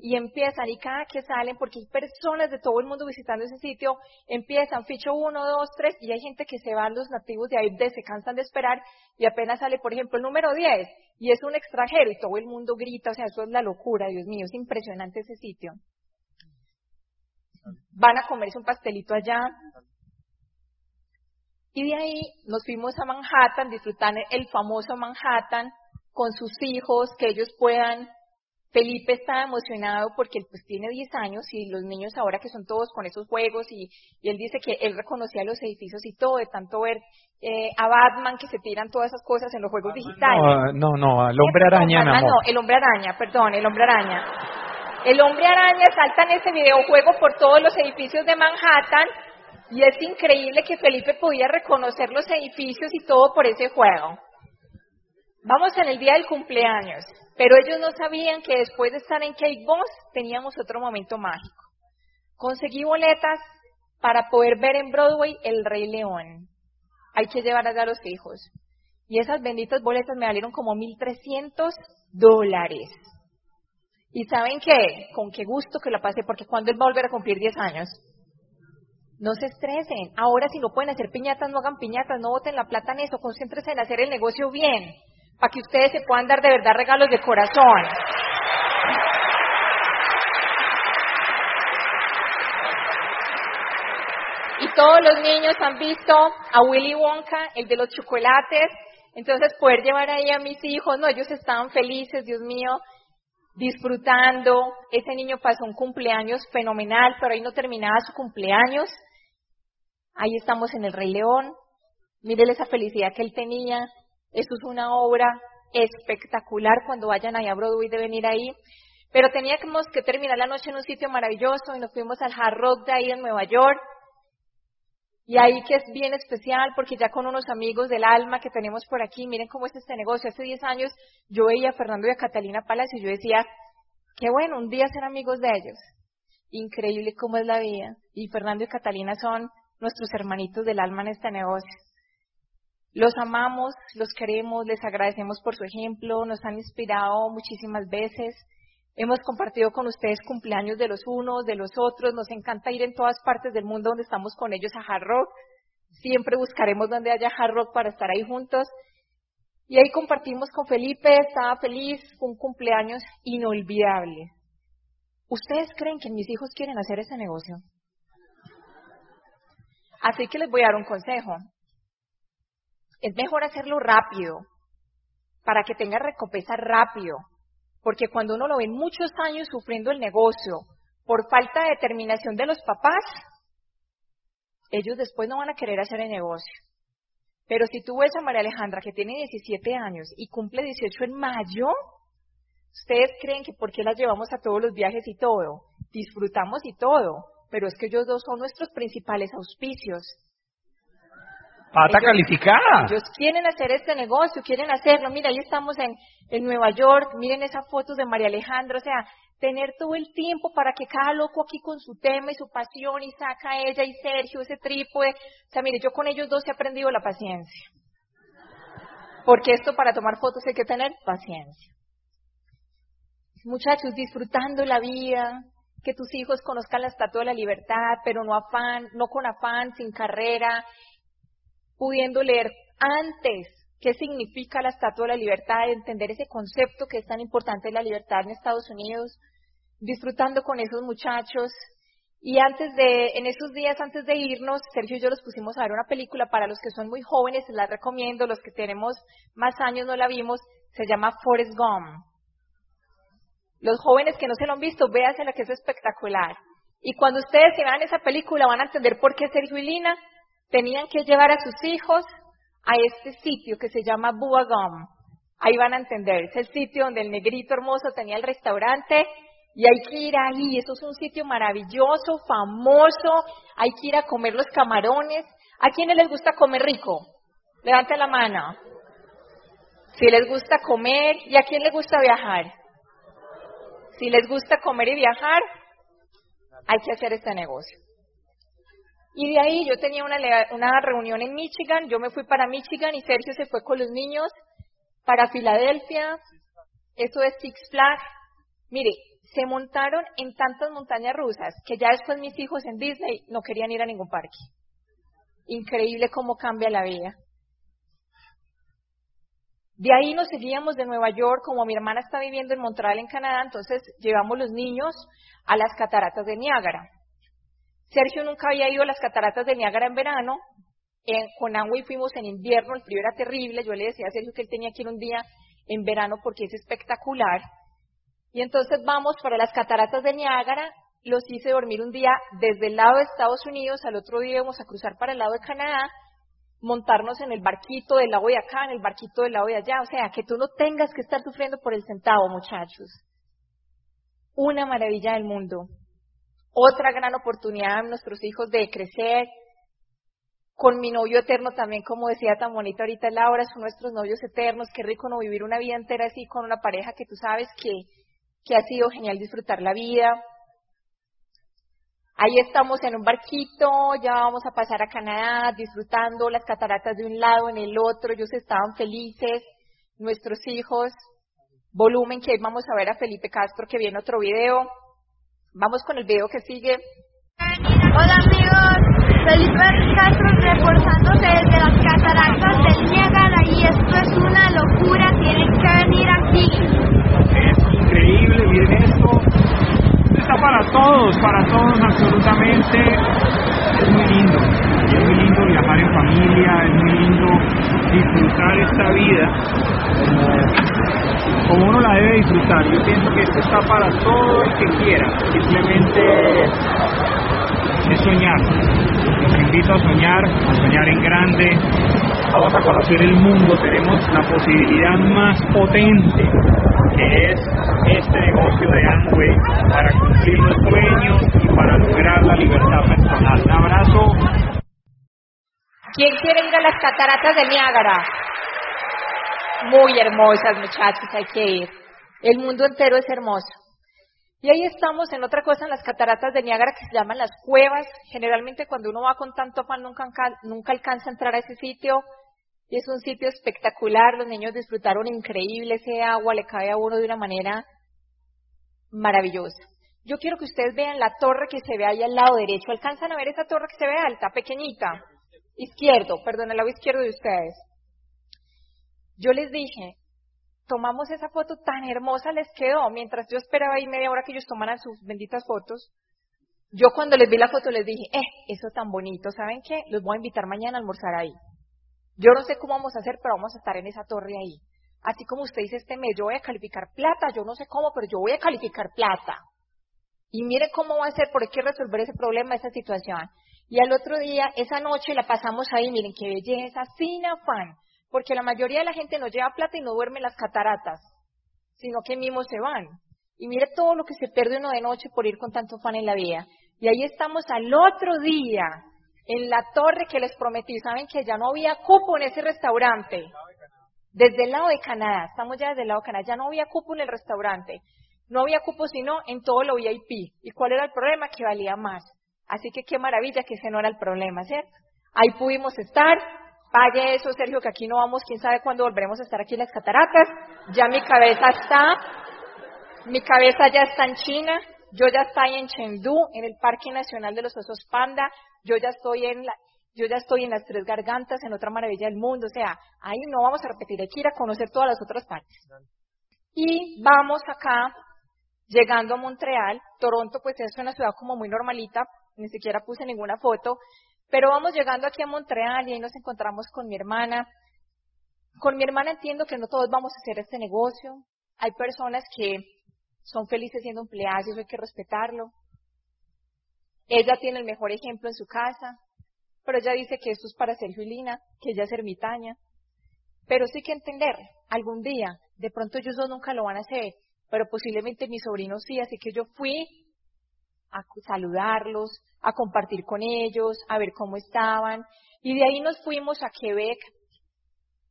y empiezan, y cada que salen, porque hay personas de todo el mundo visitando ese sitio, empiezan ficho uno, dos, tres, y hay gente que se va, los nativos de ahí se cansan de esperar, y apenas sale, por ejemplo, el número 10, y es un extranjero, y todo el mundo grita, o sea, eso es la locura, Dios mío, es impresionante ese sitio. Van a comerse un pastelito allá, y de ahí nos fuimos a Manhattan, disfrutar el famoso Manhattan con sus hijos, que ellos puedan. Felipe está emocionado porque él pues tiene 10 años y los niños ahora que son todos con esos juegos y, él dice que él reconocía los edificios y todo, de tanto ver eh, a Batman que se tiran todas esas cosas en los juegos digitales. No, no, no, el hombre araña, no, no, el hombre araña, perdón, el hombre araña. El hombre araña salta en ese videojuego por todos los edificios de Manhattan y es increíble que Felipe podía reconocer los edificios y todo por ese juego. Vamos en el día del cumpleaños, pero ellos no sabían que después de estar en Cake Boss teníamos otro momento mágico. Conseguí boletas para poder ver en Broadway El Rey León. Hay que llevar allá a los hijos. Y esas benditas boletas me valieron como 1.300 dólares. ¿Y saben qué? Con qué gusto que la pasé, porque cuando él va a volver a cumplir 10 años. No se estresen. Ahora si no pueden hacer piñatas, no hagan piñatas, no boten la plata en eso, concéntrense en hacer el negocio bien, para que ustedes se puedan dar de verdad regalos de corazón. Y todos los niños han visto a Willy Wonka, el de los chocolates, entonces poder llevar ahí a mis hijos, no, ellos estaban felices, Dios mío, disfrutando. Ese niño pasó un cumpleaños fenomenal, pero ahí no terminaba su cumpleaños. Ahí estamos en el Rey León. Mírenle esa felicidad que él tenía. Eso es una obra espectacular. Cuando vayan allá a Broadway de venir ahí. Pero teníamos que terminar la noche en un sitio maravilloso y nos fuimos al Hard de ahí en Nueva York. Y ahí que es bien especial porque ya con unos amigos del alma que tenemos por aquí, miren cómo es este negocio. Hace 10 años yo veía a Fernando y a Catalina Palacio y yo decía, qué bueno, un día ser amigos de ellos. Increíble cómo es la vida. Y Fernando y Catalina son nuestros hermanitos del alma en este negocio. Los amamos, los queremos, les agradecemos por su ejemplo, nos han inspirado muchísimas veces. Hemos compartido con ustedes cumpleaños de los unos, de los otros. Nos encanta ir en todas partes del mundo donde estamos con ellos a Hard Rock. Siempre buscaremos donde haya Hard Rock para estar ahí juntos. Y ahí compartimos con Felipe, estaba feliz, un cumpleaños inolvidable. ¿Ustedes creen que mis hijos quieren hacer ese negocio? Así que les voy a dar un consejo. Es mejor hacerlo rápido, para que tenga recompensa rápido. Porque cuando uno lo ve muchos años sufriendo el negocio por falta de determinación de los papás, ellos después no van a querer hacer el negocio. Pero si tú ves a María Alejandra que tiene 17 años y cumple 18 en mayo, ustedes creen que por qué la llevamos a todos los viajes y todo, disfrutamos y todo, pero es que ellos dos son nuestros principales auspicios. Pata calificada. Ellos quieren hacer este negocio, quieren hacerlo. Mira, ahí estamos en, en Nueva York, miren esas fotos de María Alejandra, o sea, tener todo el tiempo para que cada loco aquí con su tema y su pasión y saca a ella y Sergio ese trípode. O sea, mire, yo con ellos dos he aprendido la paciencia. Porque esto para tomar fotos hay que tener paciencia. Muchachos, disfrutando la vida, que tus hijos conozcan la estatua de la libertad, pero no afán, no con afán, sin carrera, pudiendo leer antes qué significa la estatua de la libertad, entender ese concepto que es tan importante de la libertad en Estados Unidos, disfrutando con esos muchachos. Y antes de, en esos días antes de irnos, Sergio y yo los pusimos a ver una película para los que son muy jóvenes, la recomiendo, los que tenemos más años no la vimos, se llama Forrest Gump. Los jóvenes que no se lo han visto, la que es espectacular. Y cuando ustedes se vean esa película van a entender por qué Sergio y Lina tenían que llevar a sus hijos a este sitio que se llama Buagum. Ahí van a entender, es el sitio donde el negrito hermoso tenía el restaurante y hay que ir ahí, eso es un sitio maravilloso, famoso, hay que ir a comer los camarones. ¿A quiénes les gusta comer rico? Levanten la mano. Si les gusta comer, ¿y a quién les gusta viajar? Si les gusta comer y viajar, hay que hacer este negocio. Y de ahí yo tenía una, una reunión en Michigan, yo me fui para Michigan y Sergio se fue con los niños para Filadelfia, eso es Six Flags. Mire, se montaron en tantas montañas rusas que ya después mis hijos en Disney no querían ir a ningún parque. Increíble cómo cambia la vida. De ahí nos seguíamos de Nueva York, como mi hermana está viviendo en Montreal, en Canadá, entonces llevamos los niños a las cataratas de Niágara. Sergio nunca había ido a las cataratas de Niágara en verano, con y fuimos en invierno, el frío era terrible, yo le decía a Sergio que él tenía que ir un día en verano porque es espectacular. Y entonces vamos para las cataratas de Niágara, los hice dormir un día desde el lado de Estados Unidos, al otro día íbamos a cruzar para el lado de Canadá, montarnos en el barquito del lado de acá, en el barquito del lado de allá, o sea, que tú no tengas que estar sufriendo por el centavo, muchachos. Una maravilla del mundo otra gran oportunidad a nuestros hijos de crecer. Con mi novio eterno también, como decía tan bonito ahorita Laura, son nuestros novios eternos. Qué rico no vivir una vida entera así con una pareja que tú sabes que, que ha sido genial disfrutar la vida. Ahí estamos en un barquito, ya vamos a pasar a Canadá, disfrutando las cataratas de un lado, en el otro, ellos estaban felices, nuestros hijos. Volumen que vamos a ver a Felipe Castro que viene otro video. Vamos con el video que sigue. Hola amigos, Felipe Castro reportándose desde las cataratas del Niágara y esto es una locura, tienen que venir aquí. Es increíble, miren esto. Está para todos, para todos absolutamente. Es muy lindo, es muy lindo viajar en familia, es muy lindo disfrutar esta vida como uno la debe disfrutar. Yo pienso que esto está para todo el que quiera, simplemente es soñar. Los invito a soñar, a soñar en grande. Vamos a conocer el mundo, tenemos la posibilidad más potente que es este negocio de Amway para cumplir los sueños y para lograr la libertad personal. Un abrazo. ¿Quién quiere ir a las cataratas de Niágara? muy hermosas, muchachos, hay que ir. El mundo entero es hermoso. Y ahí estamos en otra cosa, en las cataratas de Niágara que se llaman las cuevas. Generalmente cuando uno va con tanto afán nunca, nunca alcanza a entrar a ese sitio. Y es un sitio espectacular, los niños disfrutaron increíble ese agua, le cae a uno de una manera maravillosa. Yo quiero que ustedes vean la torre que se ve ahí al lado derecho. ¿Alcanzan a ver esa torre que se ve alta, pequeñita? Izquierdo, perdón, el lado izquierdo de ustedes. Yo les dije, tomamos esa foto tan hermosa, les quedó, mientras yo esperaba ahí media hora que ellos tomaran sus benditas fotos. Yo cuando les vi la foto les dije, eh, eso tan bonito, ¿saben qué? Los voy a invitar mañana a almorzar ahí. Yo no sé cómo vamos a hacer, pero vamos a estar en esa torre ahí. Así como usted dice este mes, yo voy a calificar plata, yo no sé cómo, pero yo voy a calificar plata. Y mire cómo va a ser, por qué resolver ese problema, esa situación. Y al otro día, esa noche la pasamos ahí, miren qué belleza, sin afán. Porque la mayoría de la gente no lleva plata y no duerme en las cataratas, sino que mismos se van. Y mire todo lo que se pierde uno de noche por ir con tanto afán en la vida. Y ahí estamos al otro día, en la torre que les prometí. Saben que ya no había cupo en ese restaurante. Desde el lado de Canadá, estamos ya desde el lado de Canadá, ya no había cupo en el restaurante. No había cupo sino en todo lo VIP. ¿Y cuál era el problema? Que valía más. Así que qué maravilla que ese no era el problema, ¿cierto? Ahí pudimos estar. Pague eso, Sergio, que aquí no vamos, quién sabe cuándo volveremos a estar aquí en las cataratas. Ya mi cabeza está, mi cabeza ya está en China, yo ya estoy en Chengdu, en el Parque Nacional de los Osos Panda, yo ya estoy en la, yo ya estoy en las Tres Gargantas, en otra maravilla del mundo, o sea, ahí no vamos a repetir, hay que ir a conocer todas las otras partes. Y vamos acá, llegando a Montreal, Toronto pues es una ciudad como muy normalita, ni siquiera puse ninguna foto, pero vamos llegando aquí a Montreal y ahí nos encontramos con mi hermana. Con mi hermana entiendo que no todos vamos a hacer este negocio. Hay personas que son felices siendo empleadas y eso hay que respetarlo. Ella tiene el mejor ejemplo en su casa, pero ella dice que esto es para Sergio y Lina, que ella es ermitaña. Pero sí que entender, algún día, de pronto ellos dos nunca lo van a hacer, pero posiblemente mis sobrinos sí, así que yo fui a saludarlos, a compartir con ellos, a ver cómo estaban, y de ahí nos fuimos a Quebec,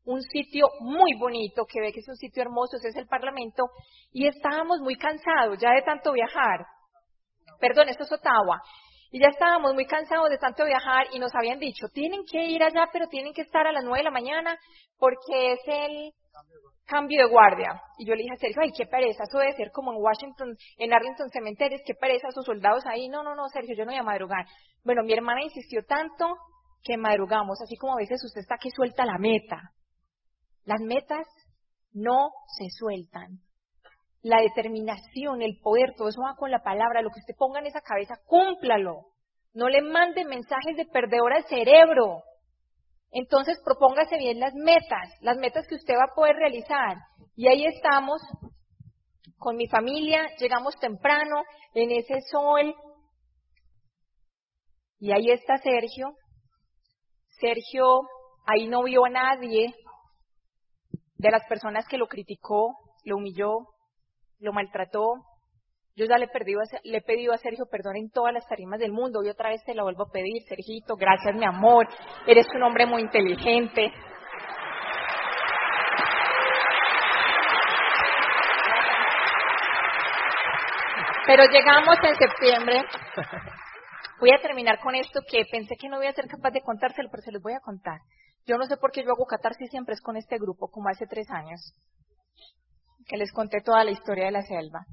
un sitio muy bonito, Quebec es un sitio hermoso, ese es el Parlamento, y estábamos muy cansados ya de tanto viajar. Perdón, esto es Ottawa. Y ya estábamos muy cansados de tanto viajar y nos habían dicho, tienen que ir allá, pero tienen que estar a las nueve de la mañana porque es el cambio de guardia. Y yo le dije a Sergio, ay, qué pereza, eso debe ser como en Washington, en Arlington Cementerios, qué pereza, sus soldados ahí. No, no, no, Sergio, yo no voy a madrugar. Bueno, mi hermana insistió tanto que madrugamos, así como a veces usted está que suelta la meta. Las metas no se sueltan. La determinación, el poder, todo eso va con la palabra. Lo que usted ponga en esa cabeza, cúmplalo. No le mande mensajes de perdedor al cerebro. Entonces propóngase bien las metas, las metas que usted va a poder realizar. Y ahí estamos con mi familia, llegamos temprano en ese sol. Y ahí está Sergio. Sergio ahí no vio a nadie de las personas que lo criticó, lo humilló, lo maltrató. Yo ya le, he pedido a Sergio perdón en todas las tarimas del mundo y otra vez te lo vuelvo a pedir, Sergito, gracias mi amor, eres un hombre muy inteligente. Pero llegamos en septiembre. Voy a terminar con esto que pensé que no iba a ser capaz de contárselo, pero se los voy a contar. Yo no sé por qué yo hago catarsis siempre es con este grupo, como hace tres años, que les conté toda la historia de la selva.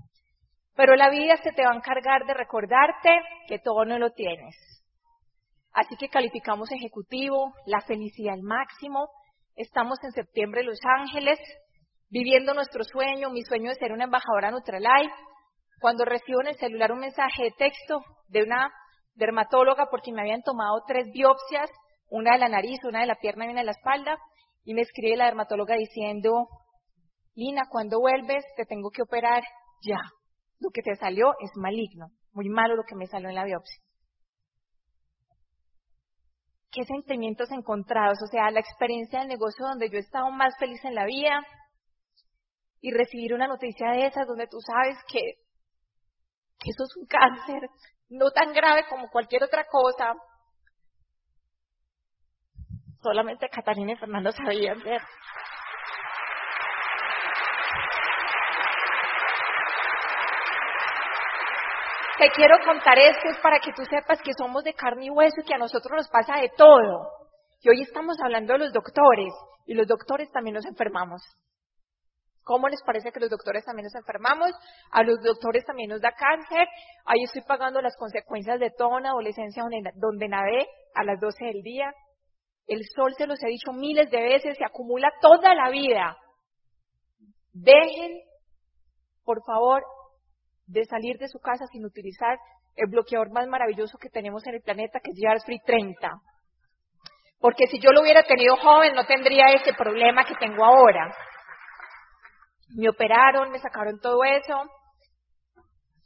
Pero la vida se te va a encargar de recordarte que todo no lo tienes. Así que calificamos ejecutivo, la felicidad al máximo. Estamos en septiembre en Los Ángeles, viviendo nuestro sueño, mi sueño de ser una embajadora Nutralife. Cuando recibo en el celular un mensaje de texto de una dermatóloga porque me habían tomado tres biopsias una de la nariz, una de la pierna y una de la espalda, y me escribe la dermatóloga diciendo, Lina, cuando vuelves te tengo que operar ya. Lo que te salió es maligno, muy malo lo que me salió en la biopsia. Qué sentimientos encontrados, o sea, la experiencia del negocio donde yo he estado más feliz en la vida y recibir una noticia de esas donde tú sabes que, que eso es un cáncer, no tan grave como cualquier otra cosa, solamente Catalina y Fernando sabían ver. Te quiero contar esto es para que tú sepas que somos de carne y hueso y que a nosotros nos pasa de todo. Y hoy estamos hablando de los doctores y los doctores también nos enfermamos. ¿Cómo les parece que los doctores también nos enfermamos? A los doctores también nos da cáncer. Ahí estoy pagando las consecuencias de toda una adolescencia donde, donde nadé a las 12 del día, el sol, se los he dicho miles de veces, se acumula toda la vida. Dejen, por favor, de salir de su casa sin utilizar el bloqueador más maravilloso que tenemos en el planeta, que es Yars Free 30. Porque si yo lo hubiera tenido joven, no tendría ese problema que tengo ahora. Me operaron, me sacaron todo eso.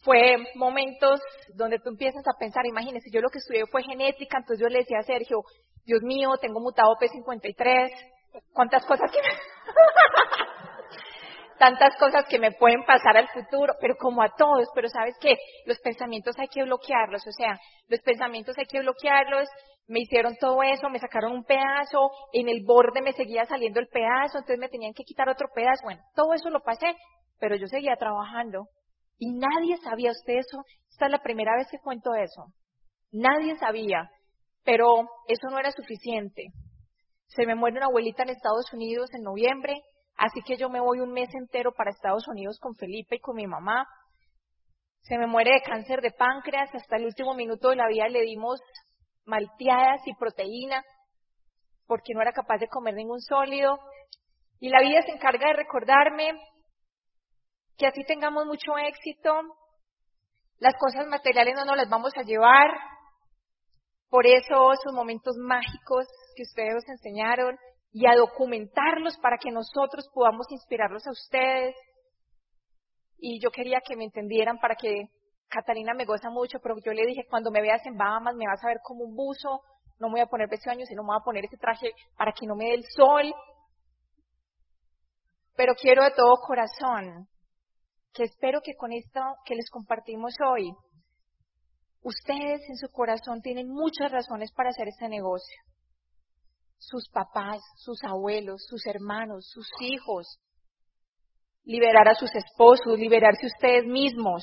Fue momentos donde tú empiezas a pensar, imagínese, yo lo que estudié fue genética, entonces yo le decía a Sergio, Dios mío, tengo mutado P53, cuántas cosas que. tantas cosas que me pueden pasar al futuro, pero como a todos, pero sabes que los pensamientos hay que bloquearlos, o sea, los pensamientos hay que bloquearlos, me hicieron todo eso, me sacaron un pedazo, en el borde me seguía saliendo el pedazo, entonces me tenían que quitar otro pedazo, bueno, todo eso lo pasé, pero yo seguía trabajando y nadie sabía usted eso, esta es la primera vez que cuento eso, nadie sabía, pero eso no era suficiente. Se me muere una abuelita en Estados Unidos en noviembre, Así que yo me voy un mes entero para Estados Unidos con Felipe y con mi mamá. Se me muere de cáncer de páncreas, hasta el último minuto de la vida le dimos malteadas y proteína, porque no era capaz de comer ningún sólido. Y la vida se encarga de recordarme que así tengamos mucho éxito, las cosas materiales no nos las vamos a llevar, por eso esos momentos mágicos que ustedes nos enseñaron, y a documentarlos para que nosotros podamos inspirarlos a ustedes. Y yo quería que me entendieran para que Catalina me goza mucho, pero yo le dije, cuando me veas en Bahamas me vas a ver como un buzo, no me voy a poner vestido sino me voy a poner ese traje para que no me dé el sol. Pero quiero de todo corazón que espero que con esto que les compartimos hoy, ustedes en su corazón tienen muchas razones para hacer este negocio sus papás, sus abuelos, sus hermanos, sus hijos, liberar a sus esposos, liberarse ustedes mismos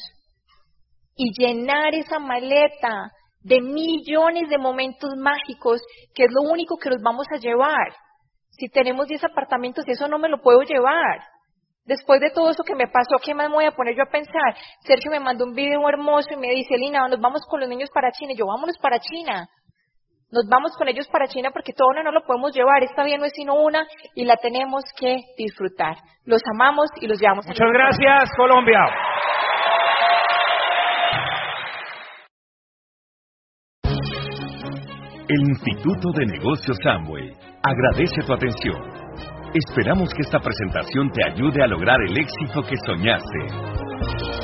y llenar esa maleta de millones de momentos mágicos, que es lo único que nos vamos a llevar. Si tenemos 10 apartamentos, eso no me lo puedo llevar. Después de todo eso que me pasó, ¿qué más me voy a poner yo a pensar? Sergio me mandó un video hermoso y me dice, Lina, nos vamos con los niños para China. Y yo, vámonos para China. Nos vamos con ellos para China porque todo uno no lo podemos llevar. Esta vida no es sino una y la tenemos que disfrutar. Los amamos y los llevamos. Muchas gracias, Colombia. El Instituto de Negocios Samway agradece tu atención. Esperamos que esta presentación te ayude a lograr el éxito que soñaste.